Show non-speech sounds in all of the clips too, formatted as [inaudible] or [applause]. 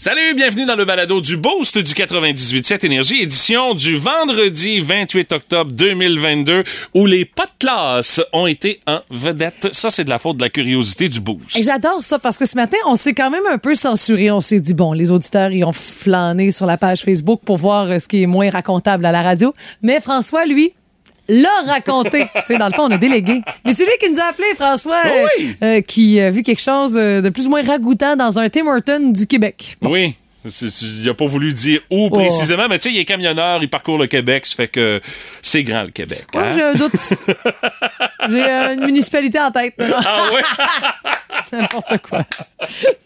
Salut, bienvenue dans le balado du Boost du 98.7 Énergie, édition du vendredi 28 octobre 2022, où les pas classe ont été en vedette. Ça, c'est de la faute de la curiosité du Boost. Et j'adore ça parce que ce matin, on s'est quand même un peu censuré. On s'est dit, bon, les auditeurs, ils ont flâné sur la page Facebook pour voir euh, ce qui est moins racontable à la radio. Mais François, lui, l'a raconté. tu sais, dans le fond, on a délégué. Mais c'est lui qui nous a appelé, François, oui. euh, euh, qui a vu quelque chose euh, de plus ou moins ragoûtant dans un Tim Horton du Québec. Oui. Il a pas voulu dire où précisément, mais tu sais, il est camionneur, il parcourt le Québec, ça fait que c'est grand le Québec. Moi, hein? j'ai un doute. [laughs] j'ai euh, une municipalité en tête. Ah ouais? [laughs] N'importe quoi.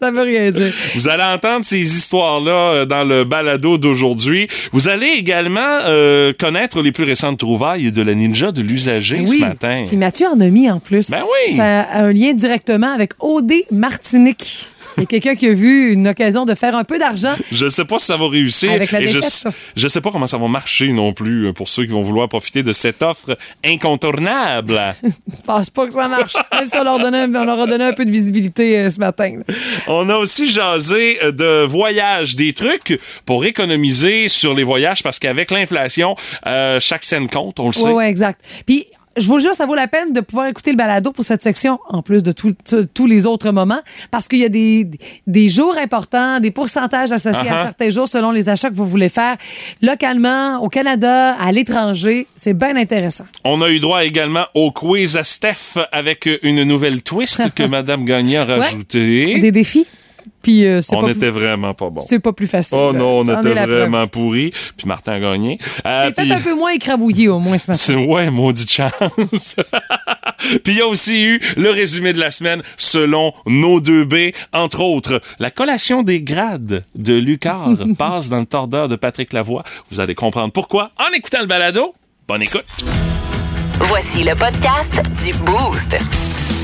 Ça veut rien dire. Vous allez entendre ces histoires-là euh, dans le balado d'aujourd'hui. Vous allez également euh, connaître les plus récentes trouvailles de la ninja de l'usager ce matin. Puis Mathieu en a mis en plus. Ben oui. Ça a un lien directement avec OD Martinique. Il y a quelqu'un qui a vu une occasion de faire un peu d'argent. Je sais pas si ça va réussir. Avec la et je, défaite, sais- pas comment ça va marcher non plus euh, pour ceux qui vont vouloir profiter de cette offre incontournable. [laughs] Je pense pas que ça marche. Même si on leur, donnait, on leur a donné un peu de visibilité euh, ce matin. là. On a aussi jasé euh, de voyage, des trucs pour économiser sur les voyages parce qu'avec l'inflation, euh, chaque scène compte, on le sait. Oui, oui, exact. Puis, je vous jure, ça vaut la peine de pouvoir écouter le balado pour cette section, en plus de tous les autres moments, parce qu'il y a des, des jours importants, des pourcentages associés Uh-huh. à certains jours selon les achats que vous voulez faire localement, au Canada, à l'étranger. C'est bien intéressant. On a eu droit également au quiz à Steph avec une nouvelle twist [laughs] que Madame Gagné a rajoutée. Des défis? Puis, euh, On pas, était vraiment pas bon. c'est pas plus facile. Oh non, on était vraiment pourris. Puis Martin a gagné. Euh, J'ai fait puis- un peu moins écrabouillé, au moins, ce matin. C'est- Ouais, maudite chance. [laughs] Puis il y a aussi eu le résumé de la semaine selon nos deux B, entre autres. La collation des grades de Lucar [laughs] passe dans le tordeur de Patrick Lavoie. Vous allez comprendre pourquoi en écoutant le balado. Bonne écoute. Voici le podcast du Boost.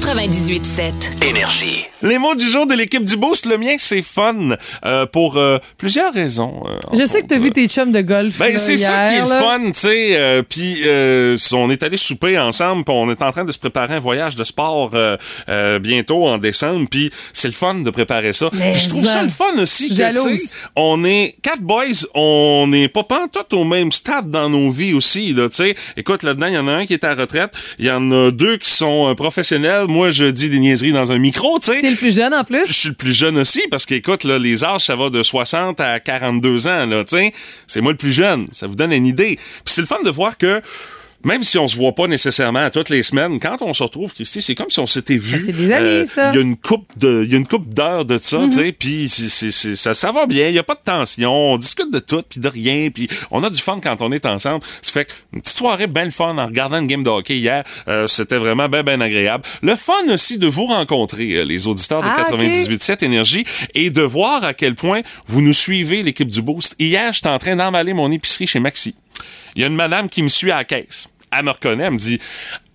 98.7. Énergie. Les mots du jour de l'équipe du Boost, le mien, c'est fun. euh, pour euh, plusieurs raisons. euh, Je sais que tu as autres. vu tes chums de golf. Ben, c'est ça qui est le là. fun, tu sais. euh, Puis, euh, on est allé souper ensemble, puis on est en train de se préparer un voyage de sport euh, euh, bientôt en décembre. Puis, c'est le fun de préparer ça. Mais Puis je trouve ça, le fun aussi. que, tu jalouse. sais, On est quatre boys, on n'est pas tout au même stade dans nos vies aussi, là, tu sais. Écoute, là-dedans, il y en a un qui est à la retraite, il y en a deux qui sont professionnels. Moi, je dis des niaiseries dans un micro, tu sais. T'es le plus jeune en plus? Je suis le plus jeune aussi parce qu'écoute, là, les âges, ça va de 60 à 42 ans, là, tu C'est moi le plus jeune. Ça vous donne une idée. Puis c'est le fun de voir que même si on se voit pas nécessairement toutes les semaines, quand on se retrouve, Christy, c'est comme si on s'était vu. Ben, c'est des amis, ça. Il y a une coupe de, il y a une coupe d'heures de ça, tu sais, puis c'est- ça, ça va bien. Il y a pas de tension. On discute de tout, puis de rien, puis on a du fun quand on est ensemble. Ça fait une petite soirée bien le fun en regardant une game de hockey hier. Euh, C'était vraiment bien, bien agréable. Le fun aussi de vous rencontrer, euh, les auditeurs de Ah, ok. 98.7 Énergie, et de voir à quel point vous nous suivez, l'équipe du Boost. Hier, j'étais en train d'emballer mon épicerie chez Maxi. Il y a une madame qui me suit à la caisse. Elle me reconnaît, elle me dit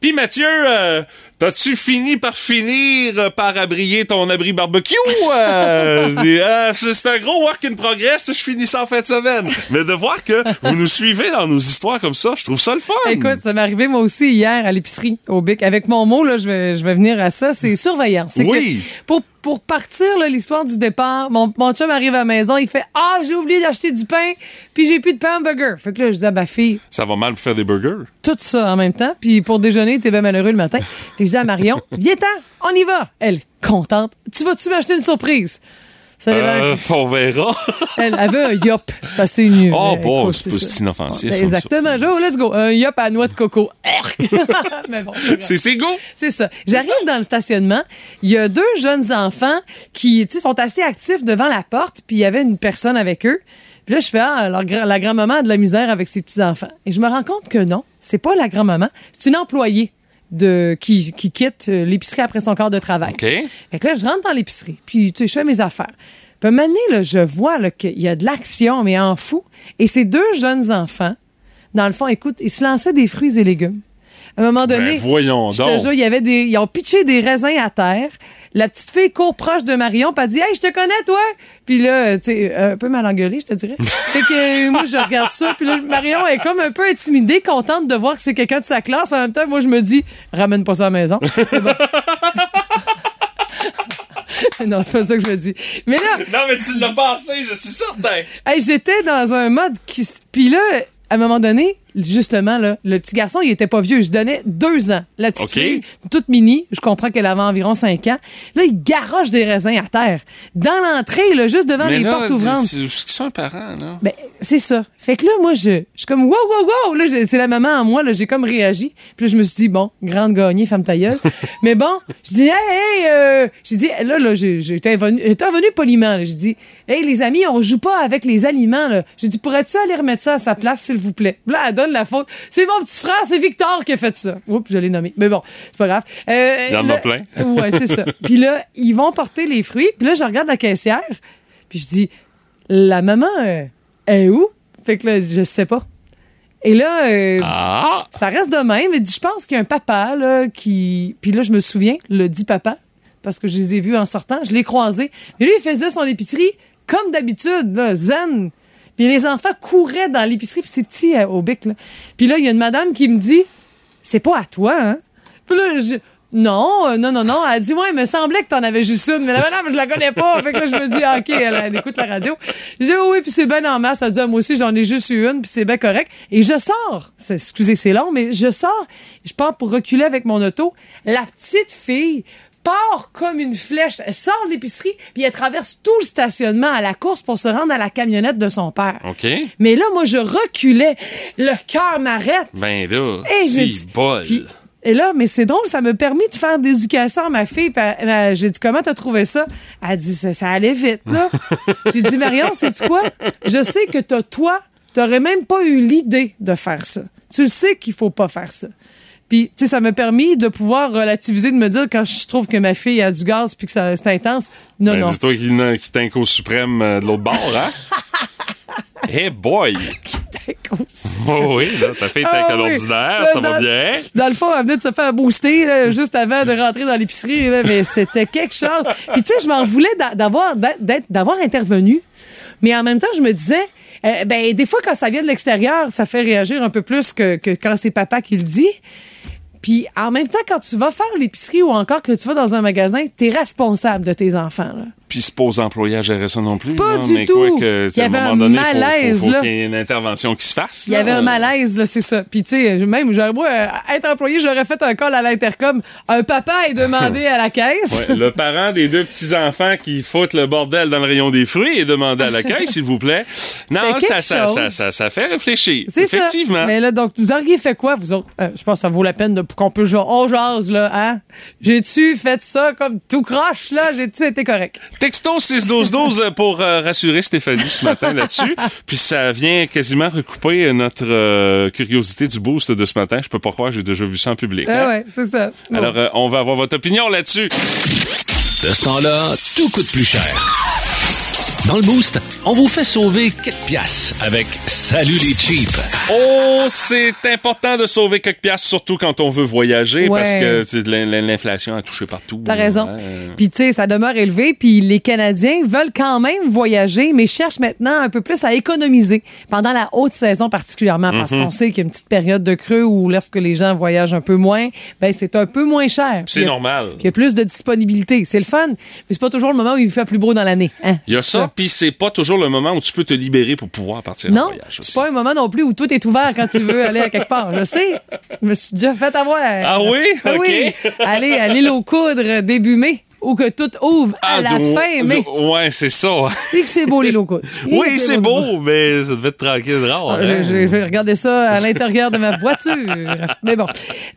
Puis Mathieu, euh, t'as-tu fini par finir euh, par abrier ton abri barbecue? Euh, [laughs] Je dis Ah, c'est un gros work in progress, je finis ça en fin de semaine. Mais de voir que vous nous suivez dans nos histoires comme ça, je trouve ça le fun. Écoute, ça m'est arrivé moi aussi hier à l'épicerie au Bic. Avec mon mot, là, je vais, je vais venir à ça. C'est surveillant. C'est Oui. que pour, pour partir, l'histoire du départ, mon, mon chum arrive à la maison, il fait Ah, j'ai oublié d'acheter du pain, puis j'ai plus de pain hamburger. Fait que là, je dis à ma fille, ça va mal faire des burgers. tout ça en même temps. Puis pour déjeuner, t'es bien malheureux le matin. Fait que je dis à Marion, [laughs] viens-t'en, on y va. Elle, contente. Tu vas-tu m'acheter une surprise? Ça. Euh, on verra. [laughs] Elle avait un yop. C'est assez. Oh, bon, c'est inoffensif, ça. Exactement. Let's go. Un yop à noix de coco. [laughs] [laughs] Mais bon, c'est go. C'est ça. J'arrive dans le stationnement. Il y a deux jeunes enfants qui sont assez actifs devant la porte, puis il y avait une personne avec eux. Puis là, je fais, ah, leur la grand-maman a de la misère avec ses petits-enfants. Et je me rends compte que non, c'est pas la grand-maman, c'est une employée de, qui, qui quitte euh, l'épicerie après son quart de travail. OK. Fait que là, je rentre dans l'épicerie, puis tu sais, je fais mes affaires. Puis à un moment donné, là, je vois qu'il y a de l'action, mais en fou. Et ces deux jeunes enfants, dans le fond, écoute, ils se lançaient des fruits et légumes. À un moment donné, Ben, voyons je te donc. jure, il y avait des, ils ont pitché des raisins à terre. La petite fille court proche de Marion, elle dit Hey, je te connais, toi. Puis là, tu sais, un peu mal engueulé, je te dirais. [laughs] fait que euh, moi, je regarde ça, puis là, Marion est comme un peu intimidée, contente de voir que c'est quelqu'un de sa classe. En même temps, moi, je me dis Ramène pas ça à la maison. [laughs] Non, c'est pas ça que je me dis. Mais là, Non, mais tu l'as passé, je suis certain. Hey, j'étais dans un mode qui. Puis là, à un moment donné, justement, là, le petit garçon, il était pas vieux. Je donnais deux ans. La petite OK. fille, toute mini, je comprends qu'elle avait environ cinq ans. Là, il garoche des raisins à terre. Dans l'entrée, là, juste devant Mais les là, portes ouvrantes. c'est ce qu'ils sont un parent, là. Ben, c'est ça. Fait que là, moi, je, je suis comme, wow, wow, wow. Là, j'ai- c'est la maman en moi, là, j'ai comme réagi. Puis là, je me suis dit, bon, grande gagnée, femme ta gueule. [laughs] Mais bon, je dis, hey, hey, euh, j'ai dit, là, là, j'ai été intervenu poliment. J'ai dit, hey, les amis, on joue pas avec les aliments, là. J'ai dit, pourrais-tu aller remettre ça à sa place, s'il vous plaît? Là, elle donne la faute. C'est mon petit frère, c'est Victor qui a fait ça. Oups, je l'ai nommé. Mais bon, c'est pas grave. Euh, Il y en a plein. [laughs] Ouais, c'est ça. Puis là, ils vont porter les fruits. Puis là, je regarde la caissière. Puis je dis, la maman euh, est où? Fait que là, je sais pas. Et là, euh, Ah! ça reste de même. Mais je pense qu'il y a un papa là, qui. Puis là, je me souviens, le dit papa, parce que je les ai vus en sortant, je l'ai croisé. Mais lui, il faisait son épicerie comme d'habitude, là, zen. Puis les enfants couraient dans l'épicerie, puis c'est petit euh, au bic. Là. Puis là, il y a une madame qui me dit C'est pas à toi, hein? Puis là, je. Non, euh, non, non, non. Elle dit, ouais, il me semblait que t'en avais juste une. Mais la madame, je la connais pas. Fait que là, je me dis, ah, OK, elle, écoute la radio. Je dis, oui, puis c'est bien en masse. Elle dit, ah, moi aussi, j'en ai juste eu une, puis c'est bien correct. Et je sors. Excusez, c'est long, mais je sors. Je pars pour reculer avec mon auto. La petite fille part comme une flèche. Elle sort de l'épicerie, puis elle traverse tout le stationnement à la course pour se rendre à la camionnette de son père. OK. Mais là, moi, je reculais. Le cœur m'arrête. Ben là, Et si bol. Et là, mais c'est drôle, ça m'a permis de faire des éducations à ma fille. J'ai dit, comment t'as trouvé ça? Elle dit, ça, ça allait vite, là. [laughs] J'ai dit, Marion, sais-tu quoi? Je sais que t'as, toi, t'aurais même pas eu l'idée de faire ça. Tu le sais qu'il faut pas faire ça. Puis, tu sais, ça m'a permis de pouvoir relativiser, de me dire quand je trouve que ma fille a du gaz puis que c'est intense. Non, Ben, non. Dis-toi qu'il t'inque au suprême euh, de l'autre bord, hein? [laughs] hey boy! [laughs] Oh oui, là, ta fille Ah oui. ça va dans- bien? Dans le fond, elle venait de se faire booster là, juste avant de rentrer dans l'épicerie, là, mais c'était quelque chose. Puis tu sais, je m'en voulais d'a- d'avoir d'avoir intervenu, mais en même temps, je me disais, euh, ben des fois quand ça vient de l'extérieur, ça fait réagir un peu plus que, que quand c'est papa qui le dit. Puis en même temps, quand tu vas faire l'épicerie ou encore que tu vas dans un magasin, t'es responsable de tes enfants. Là. Puis c'est pas aux employés à gérer ça non plus. Pas là, du mais tout. quoi que, Il y à un avait moment un donné, malaise, faut, faut, qu'il y ait une intervention qui se fasse. Il y avait un malaise, là, c'est ça. Puis, tu sais, même, j'aurais, moi, euh, être employé, j'aurais fait un call à l'intercom. Un papa est demandé à la caisse. Ouais, le parent des deux petits-enfants qui foutent le bordel dans le rayon des fruits est demandé à la caisse, s'il vous plaît. Non, ça, ça, ça, ça, ça fait réfléchir. C'est ça. Effectivement. Mais là, donc, vous auriez fait quoi, vous autres? Euh, je pense que ça vaut la peine de, qu'on peut genre, on jase, là, hein? J'ai-tu fait ça comme tout croche, là? J'ai-tu été correct? Texto 61212 pour euh, rassurer Stéphanie ce matin [laughs] là-dessus. Puis ça vient quasiment recouper notre euh, curiosité du boost de ce matin. Je peux pas croire que j'ai déjà vu ça en public. Ah hein? ouais, c'est ça. Bon. Alors, euh, on va avoir votre opinion là-dessus. De ce temps-là, tout coûte plus cher. Dans le Boost, on vous fait sauver quelques piastres avec Salut les cheap. Oh, c'est important de sauver quelques piastres, surtout quand on veut voyager, Ouais. parce que l'inflation a touché partout. T'as raison. Ouais. Puis, tu sais, ça demeure élevé. Puis, les Canadiens veulent quand même voyager, mais cherchent maintenant un peu plus à économiser pendant la haute saison particulièrement, parce Mhm. qu'on sait qu'il y a une petite période de creux où, lorsque les gens voyagent un peu moins, ben c'est un peu moins cher. C'est normal. Il y a plus de disponibilité. C'est le fun, mais c'est pas toujours le moment où il fait plus beau dans l'année. hein? Il y a ça, puis c'est pas toujours le moment où tu peux te libérer pour pouvoir partir en Non, voyage aussi. c'est pas un moment non plus où tout est ouvert quand tu veux [laughs] aller à quelque part. Je sais, je me suis déjà fait avoir. Ah oui? Ah oui, aller à l'île aux coudres début mai ou que tout ouvre à Ah, la fin mai. Ouais, c'est ça. Oui que c'est beau, l'île aux coudres. Oui, c'est beau, mais ça devait être tranquille, rare. Ah, hein? Je vais regarder ça à [laughs] l'intérieur de ma voiture. Mais bon.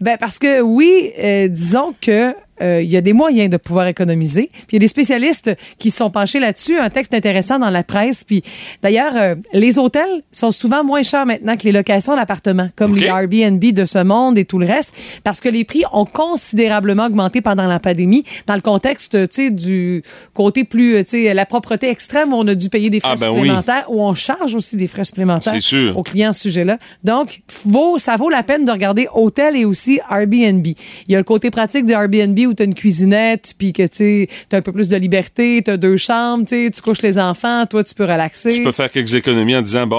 Ben, parce que oui, euh, disons que euh, il y a des moyens de pouvoir économiser. Puis il y a des spécialistes qui se sont penchés là-dessus, un texte intéressant dans la presse. Puis d'ailleurs, euh, les hôtels sont souvent moins chers maintenant que les locations d'appartements, comme les Airbnb de ce monde et tout le reste, parce que les prix ont considérablement augmenté pendant la pandémie, dans le contexte, tu sais, du côté plus, tu sais, la propreté extrême où on a dû payer des frais Ah, ben oui. supplémentaires, où on charge aussi des frais supplémentaires C'est sûr. aux clients à ce sujet-là. Donc, vaut, ça vaut la peine de regarder hôtel et aussi Airbnb. Il y a le côté pratique du Airbnb où tu as une cuisinette, puis que tu as un peu plus de liberté, tu as deux chambres, tu couches les enfants, toi, tu peux relaxer. Tu peux faire quelques économies en disant bon,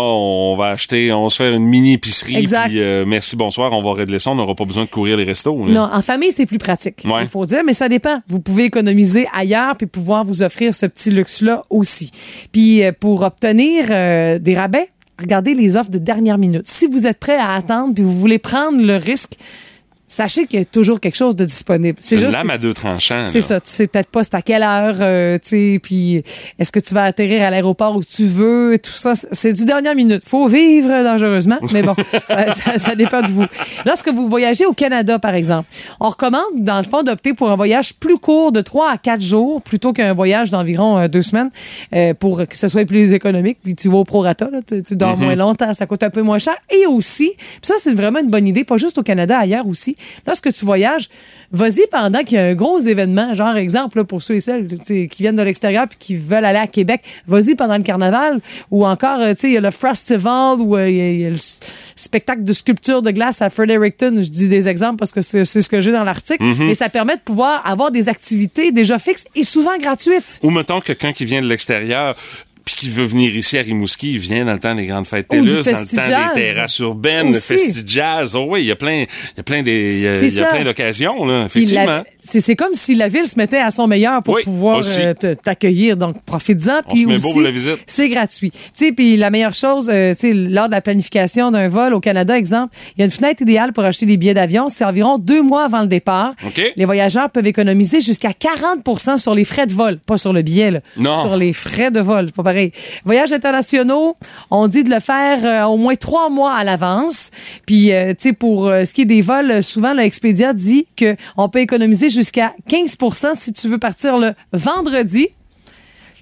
on va acheter, on va se faire une mini épicerie, Exact. puis euh, merci, bonsoir, on va régler ça, on n'aura pas besoin de courir les restos. là. Non, en famille, c'est plus pratique. Ouais. Il faut dire, mais ça dépend. Vous pouvez économiser ailleurs puis pouvoir vous offrir ce petit luxe-là aussi. Puis euh, pour obtenir euh, des rabais, regardez les offres de dernière minute. Si vous êtes prêt à attendre puis vous voulez prendre le risque, sachez qu'il y a toujours quelque chose de disponible. C'est juste lame à deux tranchants. c'est ça. Tu sais peut-être pas c'est à quelle heure, euh, tu sais, puis est-ce que tu vas atterrir à l'aéroport où tu veux, et tout ça. C'est du dernière minute. Faut vivre dangereusement, mais bon, [laughs] ça, ça- ça dépend de vous. Lorsque vous voyagez au Canada, par exemple, on recommande, dans le fond, d'opter pour un voyage plus court de 3 à 4 jours plutôt qu'un voyage d'environ euh, deux semaines euh, pour que ce soit plus économique. Puis tu vas au prorata, là, tu, tu dors moins longtemps, ça coûte un peu moins cher. Et aussi, puis ça, c'est vraiment une bonne idée, pas juste au Canada, ailleurs aussi. Lorsque tu voyages, vas-y pendant qu'il y a un gros événement, genre exemple là, pour ceux et celles qui viennent de l'extérieur puis qui veulent aller à Québec, vas-y pendant le carnaval ou encore euh, tu sais il y a le festival ou euh, il y a- il y, a le spectacle de sculpture de glace à Fredericton, je dis des exemples parce que c'est ce que j'ai dans l'article, mais ça permet de pouvoir avoir des activités déjà fixes et souvent gratuites. Ou mettons quelqu'un qui vient de l'extérieur puis qui veut venir ici à Rimouski, il vient dans le temps des grandes fêtes TELUS, dans le temps des terrasses urbaines, le Aussi. festi-jazz. Oh oui, il y a plein, il y a plein des, il y a, y a plein d'occasions, là, effectivement. C'est comme si la ville se mettait à son meilleur pour Oui, pouvoir euh, t'accueillir. Donc, profites-en. Puis aussi, pour la visite. c'est gratuit. Tu sais, puis la meilleure chose, euh, tu sais, lors de la planification d'un vol au Canada, exemple, il y a une fenêtre idéale pour acheter des billets d'avion. C'est environ deux mois avant le départ. Les voyageurs peuvent économiser jusqu'à 40% sur les frais de vol. Pas sur le billet, là. Non. Sur les frais de vol. Pas Voyages internationaux, on dit de le faire euh, au moins trois mois à l'avance. Puis, euh, tu sais, pour euh, ce qui est des vols, souvent, l'Expedia dit qu'on peut économiser jusqu'à 15% si tu veux partir le vendredi.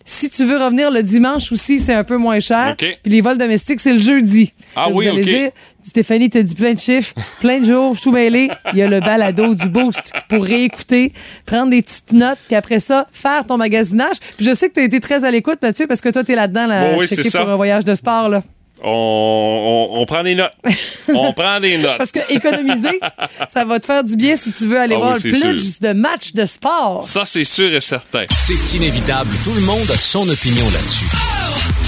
Si tu veux revenir le dimanche aussi, c'est un peu moins cher. OK. Puis les vols domestiques, c'est le jeudi. Ah oui, vous allez OK. dire, Stéphanie t'a dit plein de chiffres, [laughs] plein de jours, je suis tout mêlé. Il y a le balado du boost pour réécouter, prendre des petites notes, puis après ça, faire ton magasinage. Puis je sais que tu as été très à l'écoute, Mathieu, parce que toi, tu es là-dedans, là, Bon, oui, checker ça. pour un voyage de sport. Là. On, on, on prend des notes. [laughs] on prend des notes. Parce que économiser, [laughs] ça va te faire du bien si tu veux aller Ah voir oui, le c'est plus sûr. de matchs de sport. Ça, c'est sûr et certain. C'est inévitable, tout le monde a son opinion là-dessus.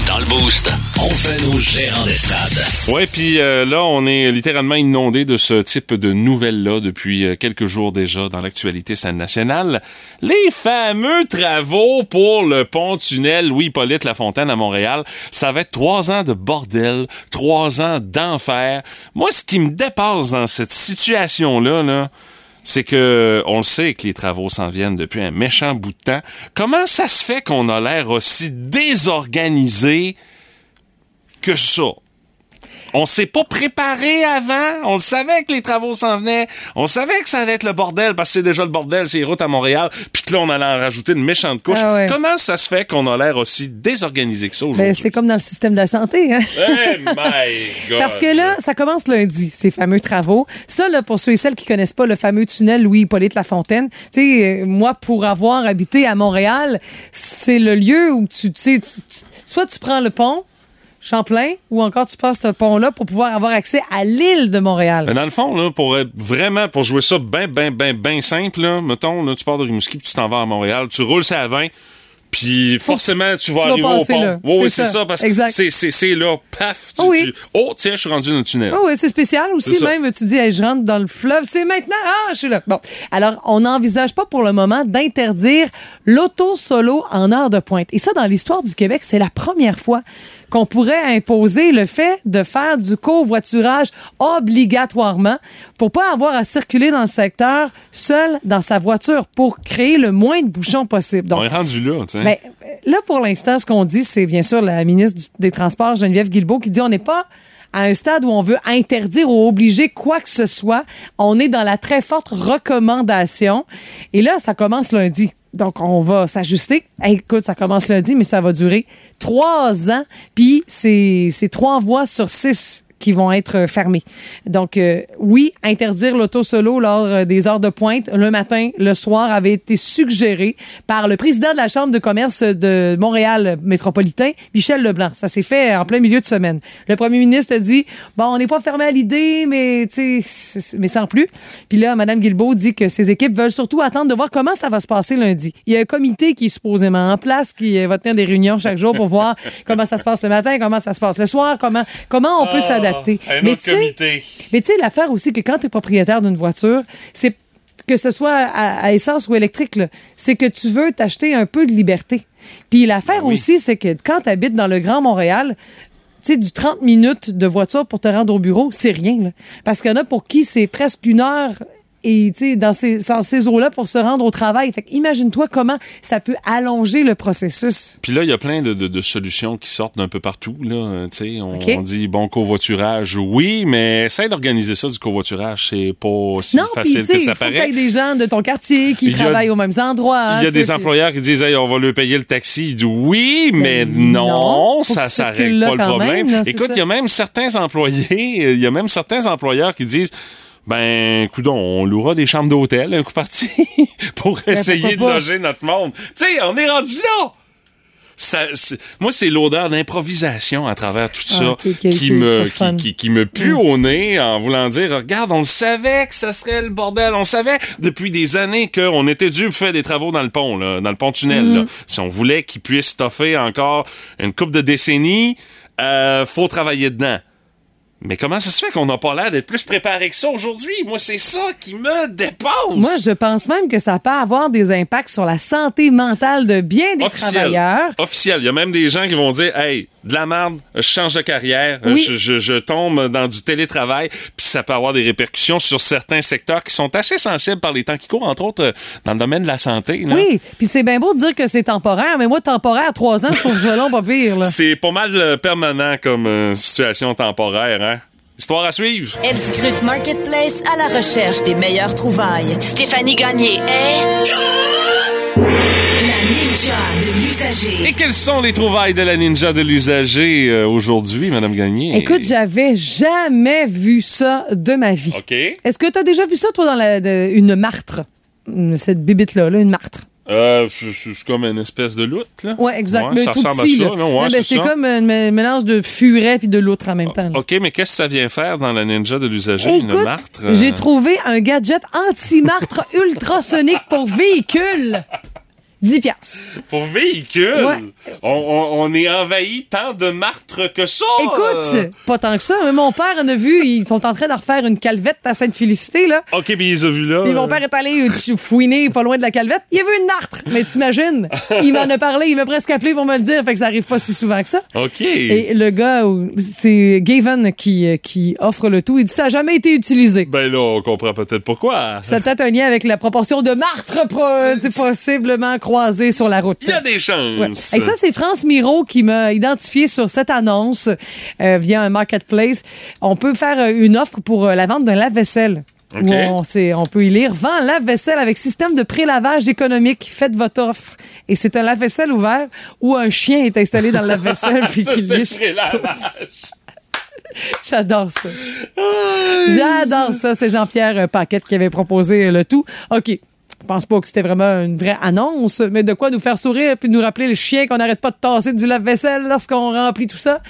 Dans le Boost, on fait nos gérants d'estrade. Ouais, puis euh, là, on est littéralement inondé de ce type de nouvelles-là depuis euh, quelques jours déjà dans l'actualité scène nationale. Les fameux travaux pour le pont-tunnel Louis-Hippolyte Lafontaine à Montréal, ça va être trois ans de bordel, trois ans d'enfer. Moi, ce qui me dépasse dans cette situation-là, là, c'est que on le sait que les travaux s'en viennent depuis un méchant bout de temps. Comment ça se fait qu'on a l'air aussi désorganisé que ça? On s'est pas préparé avant. On le savait que les travaux s'en venaient. On savait que ça allait être le bordel parce que c'est déjà le bordel, c'est les routes à Montréal. Puis que là, on allait en rajouter une méchante couche. Ah ouais. Comment ça se fait qu'on a l'air aussi désorganisé que ça aujourd'hui? Ben, c'est comme dans le système de la santé. Hein? Eh, my [laughs] God. Parce que là, ça commence lundi, ces fameux travaux. Ça, là, pour ceux et celles qui connaissent pas le fameux tunnel Louis-Hippolyte Lafontaine, tu sais, euh, moi, pour avoir habité à Montréal, c'est le lieu où tu, tu sais, tu- tu- soit tu prends le pont, Champlain, ou encore tu passes ce pont-là pour pouvoir avoir accès à l'île de Montréal? Mais dans le fond, là, pour être vraiment, pour jouer ça bien, bien, bien, bien simple, là, mettons, là, tu pars de Rimouski puis tu t'en vas à Montréal, tu roules ça à 20, puis forcément, tu vas tu arriver au pont. là. Oui, C'est ça. ça, parce que c'est- là, paf, tu, Oui. tu- oh, tiens, je suis rendu dans le tunnel. Ah oui, c'est spécial aussi. Même, tu dis, Hey, je rentre dans le fleuve, c'est maintenant. Ah, je suis là. Bon. Alors, on n'envisage pas pour le moment d'interdire l'auto-solo en heure de pointe. Et ça, dans l'histoire du Québec, c'est la première fois qu'on pourrait imposer le fait de faire du covoiturage obligatoirement pour pas avoir à circuler dans le secteur seul dans sa voiture pour créer le moins de bouchons possible. Donc, On est rendu là, tu sais. ben, là, pour l'instant, ce qu'on dit, c'est bien sûr la ministre des Transports, Geneviève Guilbeault, qui dit on n'est pas à un stade où on veut interdire ou obliger quoi que ce soit. On est dans la très forte recommandation. Et là, ça commence lundi. Donc, on va s'ajuster. Écoute, ça commence lundi, mais ça va durer trois ans. Puis, c'est trois voies sur six qui vont être euh, fermées. Donc, euh, oui, interdire l'auto solo lors euh, des heures de pointe le matin, le soir avait été suggéré par le président de la Chambre de commerce de Montréal métropolitain, Michel Leblanc. Ça s'est fait en plein milieu de semaine. Le premier ministre dit, bon, on n'est pas fermé à l'idée, mais, mais sans plus. Puis là, Mme Guilbeault dit que ses équipes veulent surtout attendre de voir comment ça va se passer lundi. Il y a un comité qui est supposément en place, qui va tenir des réunions chaque jour pour voir [laughs] comment ça se passe le matin, comment ça se passe le soir, comment, comment on peut s'adapter. Un Mais autre tu sais- comité. mais tu sais, l'affaire aussi que quand tu es propriétaire d'une voiture, c'est que ce soit à, à essence ou électrique, c'est que tu veux t'acheter un peu de liberté. Puis l'affaire oui. aussi, c'est que quand tu habites dans le Grand Montréal, tu sais, du 30 minutes de voiture pour te rendre au bureau, c'est rien. là. Parce qu'il y en a pour qui c'est presque une heure et tu sais, dans ces, ces eaux-là pour se rendre au travail. Fait que imagine-toi comment ça peut allonger le processus. Puis là, il y a plein de, de- de solutions qui sortent d'un peu partout. Là. Tu sais, on, on dit, bon, covoiturage, oui, mais essaye d'organiser ça, du covoiturage. C'est pas si non, facile que ça paraît. ait des gens de ton quartier qui a- travaillent aux mêmes endroits. Il y a des employeurs qui disent, hey, on va lui payer le taxi. Oui, mais Ben, non, non, ça, ça règle pas le problème. même, là, Écoute, il y a même certains employés, [laughs] il y a même certains employeurs qui disent, ben, coudon, on louera des chambres d'hôtel un coup parti [laughs] pour essayer de loger notre monde. Tu sais, on est rendu là! Ça, moi, c'est l'odeur d'improvisation à travers tout ça Ah, qui, me, qui, qui, qui me pue au nez en voulant dire, regarde, on le savait que ça serait le bordel. On savait depuis des années qu'on était dû faire des travaux dans le pont, là, dans le pont-tunnel. Mm-hmm. Si on voulait qu'il puisse stoffer encore une coupe de décennies, euh, faut travailler dedans. Mais comment ça se fait qu'on n'a pas l'air d'être plus préparé que ça aujourd'hui? Moi, c'est ça qui me dépasse. Moi, je pense même que ça peut avoir des impacts sur la santé mentale de bien des Officiel. travailleurs. Officiel. Il y a même des gens qui vont dire Hey, de la merde, je change de carrière, Oui. je, je- je tombe dans du télétravail, puis ça peut avoir des répercussions sur certains secteurs qui sont assez sensibles par les temps qui courent, entre autres euh, dans le domaine de la santé. là. Oui, puis c'est bien beau de dire que c'est temporaire, mais moi, temporaire, trois ans, je trouve ça long, pas pire. [laughs] C'est pas mal euh, permanent comme euh, situation temporaire, hein? Histoire à suivre. Elle scrute Marketplace à la recherche des meilleures trouvailles. Stéphanie Gagné est La ninja de l'usager. Et quelles sont les trouvailles de la ninja de l'usager euh, aujourd'hui, Madame Gagné? Écoute, j'avais jamais vu ça de ma vie. OK. Est-ce que tu as déjà vu ça, toi, dans la, de- une martre? Cette bibite-là, là, une martre. Euh, c'est c'est comme une espèce de loutre, là. Oui, exact. Ouais, mais ça tout ressemble petit, à ça. Ouais, ben, c'est comme un mé- mélange de furet puis de loutre en même temps. là. OK, mais qu'est-ce que ça vient faire dans la ninja de l'usager, une martre? euh? j'ai trouvé un gadget anti-martre [laughs] ultrasonique pour véhicule. 10 piastres. Pour véhicule? Ouais. On, on- on est envahi tant de martres que ça! Écoute, pas tant que ça, mais mon père en a vu, ils sont en train de refaire une calvette à Sainte-Félicité, là. OK, puis il les a vus là. Puis mon père est allé fouiner pas loin de la calvette. Il a vu une martre. Mais t'imagines, il m'en a parlé, il m'a presque appelé pour me le dire, fait que ça arrive pas si souvent que ça. OK. Et le gars, c'est Gavin qui, euh, qui offre le tout. Il dit ça n'a jamais été utilisé. Ben là, on comprend peut-être pourquoi. Ça a peut-être un lien avec la proportion de martres possiblement croisées sur la route. Il y a des Ouais. chances. Et ça, c'est France Miro qui m'a identifié sur cette annonce euh, via un marketplace. On peut faire euh, une offre pour euh, la vente d'un lave-vaisselle. OK. Où on, peut y lire Vend lave-vaisselle avec système de prélavage économique. Faites votre offre. Et c'est un lave-vaisselle ouvert où un chien est installé dans le lave-vaisselle [laughs] puis qui liche. [laughs] J'adore ça. J'adore ça. C'est Jean-Pierre Paquette qui avait proposé le tout. OK. Je pense pas que c'était vraiment une vraie annonce, mais de quoi nous faire sourire puis nous rappeler le chien qu'on n'arrête pas de tasser du lave-vaisselle lorsqu'on remplit tout ça?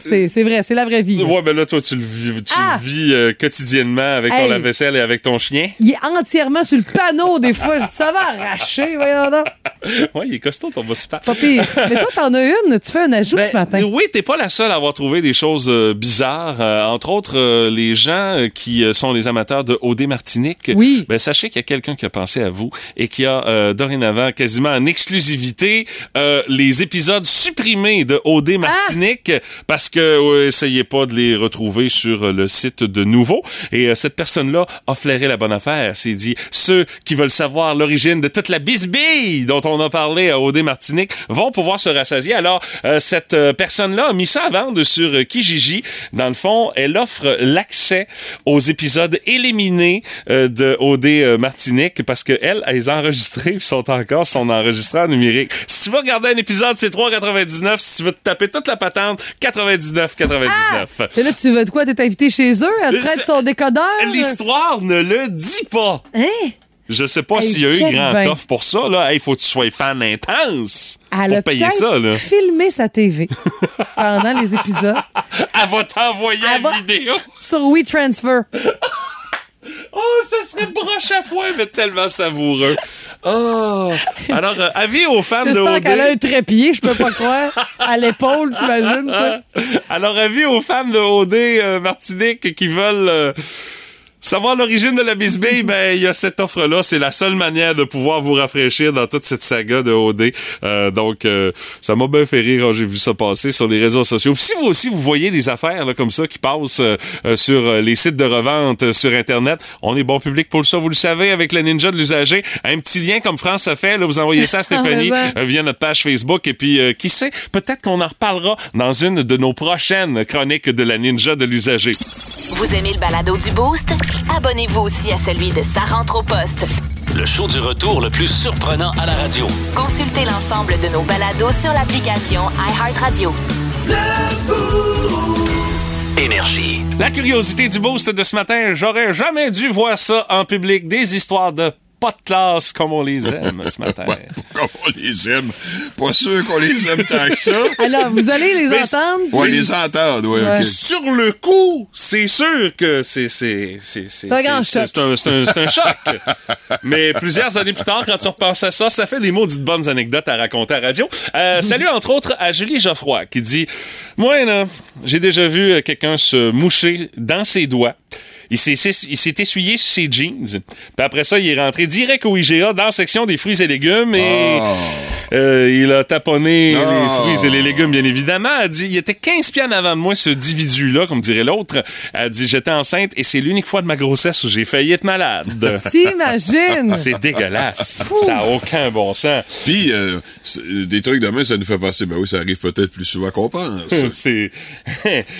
C'est c'est vrai, c'est la vraie vie. là. Ouais, ben là, toi, tu le vis, tu Ah! le vis euh, quotidiennement avec ton Hey. lave-vaisselle et avec ton chien. Il est entièrement sur le panneau des fois. Je dis, Ça va arracher, voyons donc. [laughs] Ouais, il est costaud, ton boss super. Pas pire. Mais toi, t'en as une. Tu fais un ajout Ben, ce matin. Oui, t'es pas la seule à avoir trouvé des choses euh, bizarres. Euh, entre autres, euh, les gens euh, qui euh, sont les amateurs de OD Martinique. Oui. Ben, sachez qu'il y a quelqu'un qui a pensé à vous et qui a euh, dorénavant quasiment en exclusivité euh, les épisodes supprimés de OD Martinique parce que euh, essayez pas de les retrouver sur euh, le site de Nouveau. Et euh, cette personne-là a flairé la bonne affaire. C'est dit, ceux qui veulent savoir l'origine de toute la bisbille dont on a parlé à OD Martinique vont pouvoir se rassasier. Alors, euh, cette euh, personne-là a mis ça à vendre sur euh, Kijiji. Dans le fond, elle offre l'accès aux épisodes éliminés euh, de OD euh, Martinique parce que elle, elles enregistrées puis sont encore son enregistreur numérique. Si tu veux regarder un épisode, c'est 3,99. Si tu veux te taper toute la patente, 99,99. Et là, tu veux de quoi? T'es invité chez eux? Elle te prête son décodeur? L'histoire ne le dit pas. Hein? Je sais pas Hey, s'il y a eu grand ben. offre pour ça. Là, il faut que tu sois fan intense Elle pour payer ça. Là. filmé sa TV pendant les [laughs] épisodes Elle va t'envoyer la vidéo. sur WeTransfer. Oh, ça serait broche à foin, mais tellement savoureux. Oh. Alors, euh, avis aux fans de OD. qu'elle a un trépied, je peux pas croire. À l'épaule, t'imagines, ça? [laughs] Alors, avis aux fans de OD euh, Martinique qui veulent euh, savoir l'origine de la bisbille, ben, il y a cette offre-là. C'est la seule manière de pouvoir vous rafraîchir dans toute cette saga de OD. Euh, donc, euh, ça m'a bien fait rire quand j'ai vu ça passer sur les réseaux sociaux. Puis si vous aussi, vous voyez des affaires là, comme ça qui passent euh, euh, sur euh, les sites de revente euh, sur Internet, on est bon public pour ça, vous le savez, avec le ninja de l'usager. Un petit lien comme France a fait, là, vous envoyez ça à [laughs] Stéphanie Mais euh, via notre page Facebook. Et puis, euh, qui sait, peut-être qu'on en reparlera dans une de nos prochaines chroniques de la ninja de l'usager. Vous aimez le balado du Boost? Abonnez-vous aussi à celui de Sa rentre au poste. Le show du retour le plus surprenant à la radio. Consultez l'ensemble de nos balados sur l'application iHeartRadio. Énergie. La curiosité du boost de ce matin, j'aurais jamais dû voir ça en public. Des histoires de pas de classe comme on les aime ce [laughs] matin. Ouais, comme on les aime. Pas sûr qu'on les aime tant que ça. [laughs] Alors, vous allez les Mais- entendre? Ouais, puis- les entendre, ouais, Ouais. Sur le coup, c'est sûr que c'est c'est c'est c'est un choc. c'est un, c'est un- c'est un choc. [laughs] Mais plusieurs années plus tard, quand tu repenses à ça, ça fait des maudites bonnes anecdotes à raconter à la radio. Euh, salut entre autres à Julie Geoffroy qui dit moi j'ai déjà vu euh, quelqu'un se moucher dans ses doigts. Il s'est, essuyé sur ses jeans. Puis après ça, il est rentré direct au IGA dans la section des fruits et légumes et Ah. euh, il a taponné Ah. les fruits et les légumes, bien évidemment. Elle dit, il était 15 pieds en avant de moi, ce individu-là, comme dirait l'autre. Elle dit, j'étais enceinte et c'est l'unique fois de ma grossesse où j'ai failli être malade. [laughs] T'imagines? c'est dégueulasse. Ça n'a aucun bon sens. Puis, euh, c'est- des trucs de même, ça nous fait penser, ben oui, ça arrive peut-être plus souvent qu'on pense. [laughs] C'est.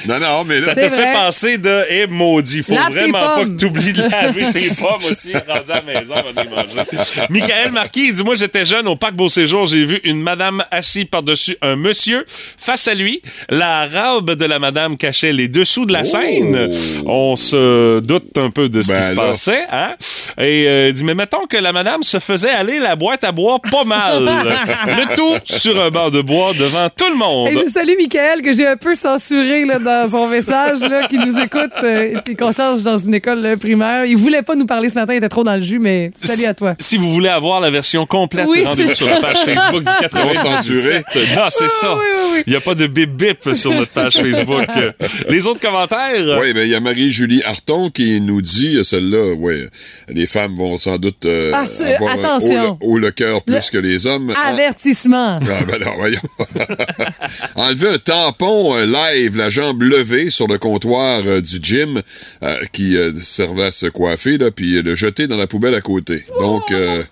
Non, non, mais là- Ça te fait penser de, eh, maudit, faut vraiment pas que t'oublies de laver [laughs] tes pommes aussi, rendu à la maison, on va les manger. Michael Marquis, il dit, moi, j'étais jeune au parc Beau Séjour, j'ai vu une madame assise par-dessus un monsieur. Face à lui, la robe de la madame cachait les dessous de la Oh. scène. On se doute un peu de ce Ben qui se là. passait, hein? Et euh, il dit, mais mettons que la madame se faisait aller la boîte à bois pas mal. [laughs] le tout sur un banc de bois devant tout le monde. Et je salue Michael, que j'ai un peu censuré là, dans son message, là, qui nous écoute, euh, qui concierge dans une école euh, primaire. Il voulait pas nous parler ce matin, il était trop dans le jus, mais salut à toi. Si vous voulez avoir la version complète, Oui, rendez-vous sur ça. la page Facebook du 98. censuré. Non, c'est ça. oui, oui, oui. Il n'y a pas de bip bip sur notre page Facebook. [laughs] Les autres commentaires? Oui, ben il y a Marie-Julie Harton qui nous dit, euh, celle-là, ouais, les femmes vont sans doute euh, Ah, c'est- avoir un attention. haut, le, haut le cœur plus Le- que les hommes. Ah, Avertissement. ah, ben non, voyons. [laughs] Enlever un tampon euh, live, la jambe levée sur le comptoir euh, du gym euh, qui euh, servait à se coiffer, là, puis euh, le jeter dans la poubelle à côté. Donc, euh,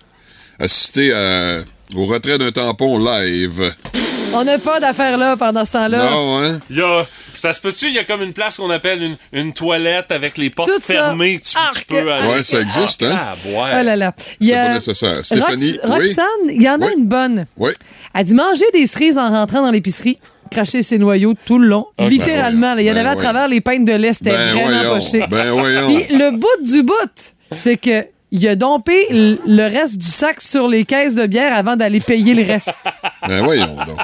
assister à- au retrait d'un tampon live. On n'a pas d'affaires là pendant ce temps-là. Non, hein? Il y a, ça se peut-tu, il y a comme une place qu'on appelle une, une toilette avec les portes Tout fermées. que Tu, tu Arc. peux aller. Ouais, ça existe, hein? Ah, ouais. Oh là là. Il y C'est a pas nécessaire. Stéphanie, Rox- oui? Roxane, il y en a une bonne. Oui. Elle dit manger des cerises en rentrant dans l'épicerie, cracher ses noyaux tout le long. Ok. Littéralement. là. Il y en Ben avait à travers les peintes de lait. C'était Ben vraiment pas chic. Ben. Puis le bout du bout, c'est que il a dompé le reste du sac sur les caisses de bière avant d'aller payer le reste. Ben voyons donc.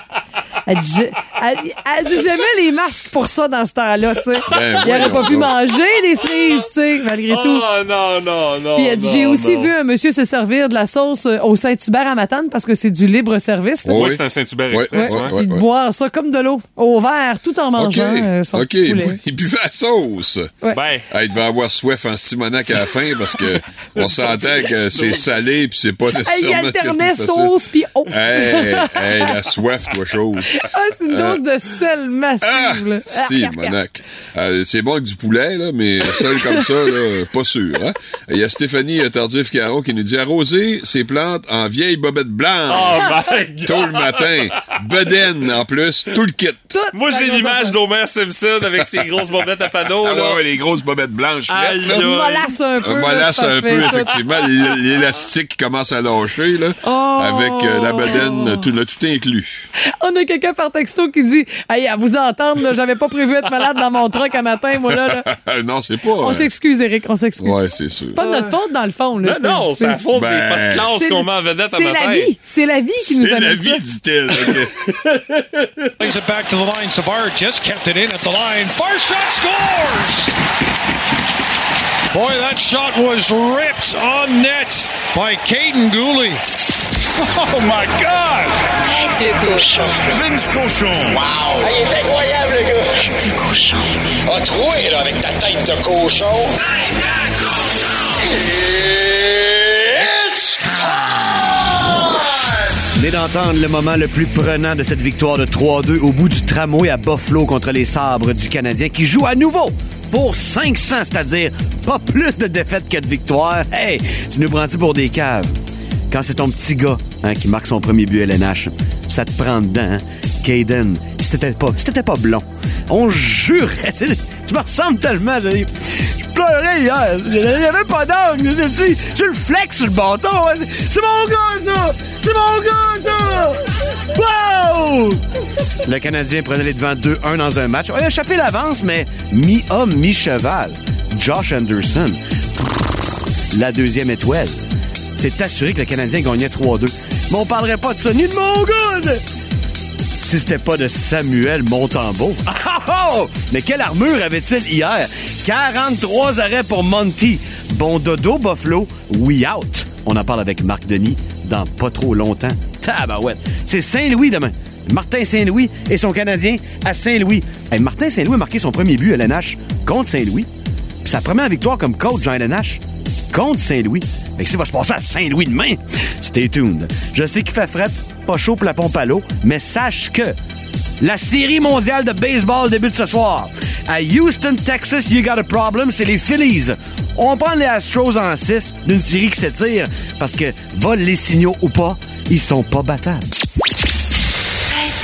Elle dit, je- elle, elle dit jamais les masques pour ça dans ce temps-là, tu sais. Ben il aurait pas pu manger des cerises, tu sais, malgré tout. Oh non, non, non. Puis elle dit, non, j'ai aussi non. vu un monsieur se servir de la sauce euh, au Saint-Hubert à Matane parce que c'est du libre-service. là. Oh, Oui, Oui. c'est un Saint-Hubert Ouais, Express. ouais. ouais. Puis de boire ça comme de l'eau au verre tout en OK. mangeant euh, son OK. petit poulet. Il buvait la sauce. Ouais. Ben, Ah, il devait avoir soif en Simonac à la fin parce que [laughs] on sentait que c'est salé puis c'est pas il nécessairement de alternait sauce puis eau. Hey, hey, la [laughs] soif, toi, chose. Ah, c'est une Ah, dose de sel massive. Ah! Si, monac. Euh, c'est bon avec du poulet, là, mais seul comme ça, là, pas sûr. hein. Il y a Stéphanie euh, Tardif-Caron qui nous dit arroser ses plantes en vieille bobette blanche. Oh my God! Tôt le matin. Bedaine, en plus, tout le kit. Toute Moi, j'ai l'image d'Homer Simpson avec ses grosses bobettes à panneaux, Ah là. ouais, les grosses bobettes blanches. Mollasse un peu. C'est un peu, effectivement. L'élastique commence à lâcher, là. Oh! Avec euh, la bedaine, tout, le tout inclus. On a quelqu'un par texto qui dit Hey, à vous entendre, j'avais pas prévu être malade dans mon truck un matin, moi là. là. [laughs] non, c'est pas. On euh, s'excuse, Eric, on s'excuse. Ouais, c'est sûr. Pas de notre faute, dans le fond. Là, Non, non, c'est la C'est- faute des Ben, pas de classe c'est qu'on met en vedette à C'est matin. la vie. C'est la vie qui nous C'est la vie, dit-elle. Plays [laughs] it back to the line. Savard just kept it in at the line. Far shot scores! Boy, that shot was ripped on net by Caden Gooley. Oh my God! Tête de cochon. Vince Cochon! Wow! il est incroyable, le gars! Tête de cochon. A troué, là, avec ta tête de cochon. Tête de cochon! It's Venez d'entendre le moment le plus prenant de cette victoire de 3-2 au bout du tramway à Buffalo contre les sabres du Canadien qui joue à nouveau pour 500, c'est-à-dire pas plus de défaites que de victoires. Hey, tu nous prends-tu pour des caves? Quand c'est ton petit gars hein, qui marque son premier but LNH, ça te prend dedans, hein? Caden, si pas, pas blond, on jurait. Tu me ressembles tellement. j'ai- Je pleurais hier. Il avait pas d'angle. Tu, tu le flexes sur le bâton. hein. C'est- C'est mon gars, ça! C'est mon gars, ça! Wow! Le Canadien prenait les devants 2-1 dans un match. On a échappé l'avance, mais mi-homme, mi-cheval. Josh Anderson. La deuxième étoile. C'est assuré que le Canadien gagnait 3-2. Mais on parlerait pas de ça ni de mon gars! si c'était pas de Samuel Montembeau. [laughs] Ah, ah, oh! Mais quelle armure avait-il hier? 43 arrêts pour Monty. Bon dodo, Buffalo. We out. On en parle avec Marc Denis dans pas trop longtemps. Tabarouette. C'est Saint-Louis demain. Martin Saint-Louis et son Canadien à Saint-Louis. Martin Saint-Louis a marqué son premier but à LNH contre Saint-Louis. Sa première victoire comme coach Jean LNH contre Saint-Louis. Mais qu'est-ce qui va se passer à Saint-Louis demain? Stay tuned. Je sais qu'il fait fret, pas chaud pour la pompe à l'eau, mais sache que la série mondiale de baseball débute ce soir. À Houston, Texas, you got a problem, c'est les Phillies. On prend les Astros en 6 d'une série qui s'étire parce que, vol les signaux ou pas, ils sont pas battables.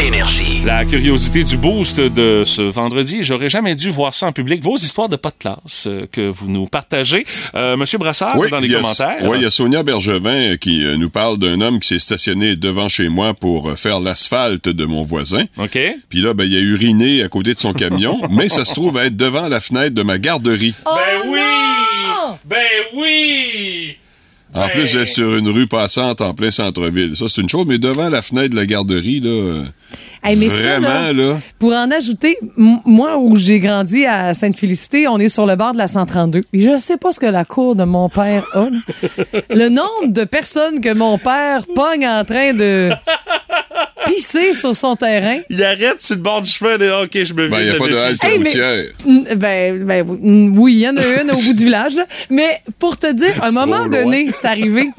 Énergie. La curiosité du boost de ce vendredi, j'aurais jamais dû voir ça en public. Vos histoires de pas de classe euh, que vous nous partagez. Euh, Monsieur Brassard, dans les commentaires. Oui, il y a Sonia Bergevin qui euh, nous parle d'un homme qui s'est stationné devant chez moi pour euh, faire l'asphalte de mon voisin. OK. Puis là, ben, il a uriné à côté de son camion, [laughs] mais ça se trouve être devant la fenêtre de ma garderie. ben oui! Ben oui! En plus d'être sur une rue passante en plein centre-ville. Ça, c'est une chose, mais devant la fenêtre de la garderie, là, Hey, mais ça, vraiment, là, là, Pour en ajouter, moi, où j'ai grandi à Sainte-Félicité, on est sur le bord de la 132. Et je sais pas ce que la cour de mon père a. là. Le nombre de personnes que mon père pogne en train de pisser sur son terrain. Il arrête sur le bord du chemin de OK, je me ben, il vide n'y a pas de halte. Hey, routière. Ben, ben, oui, il y en a une au bout du village. là. Mais pour te dire, à [laughs] un moment donné, c'est arrivé.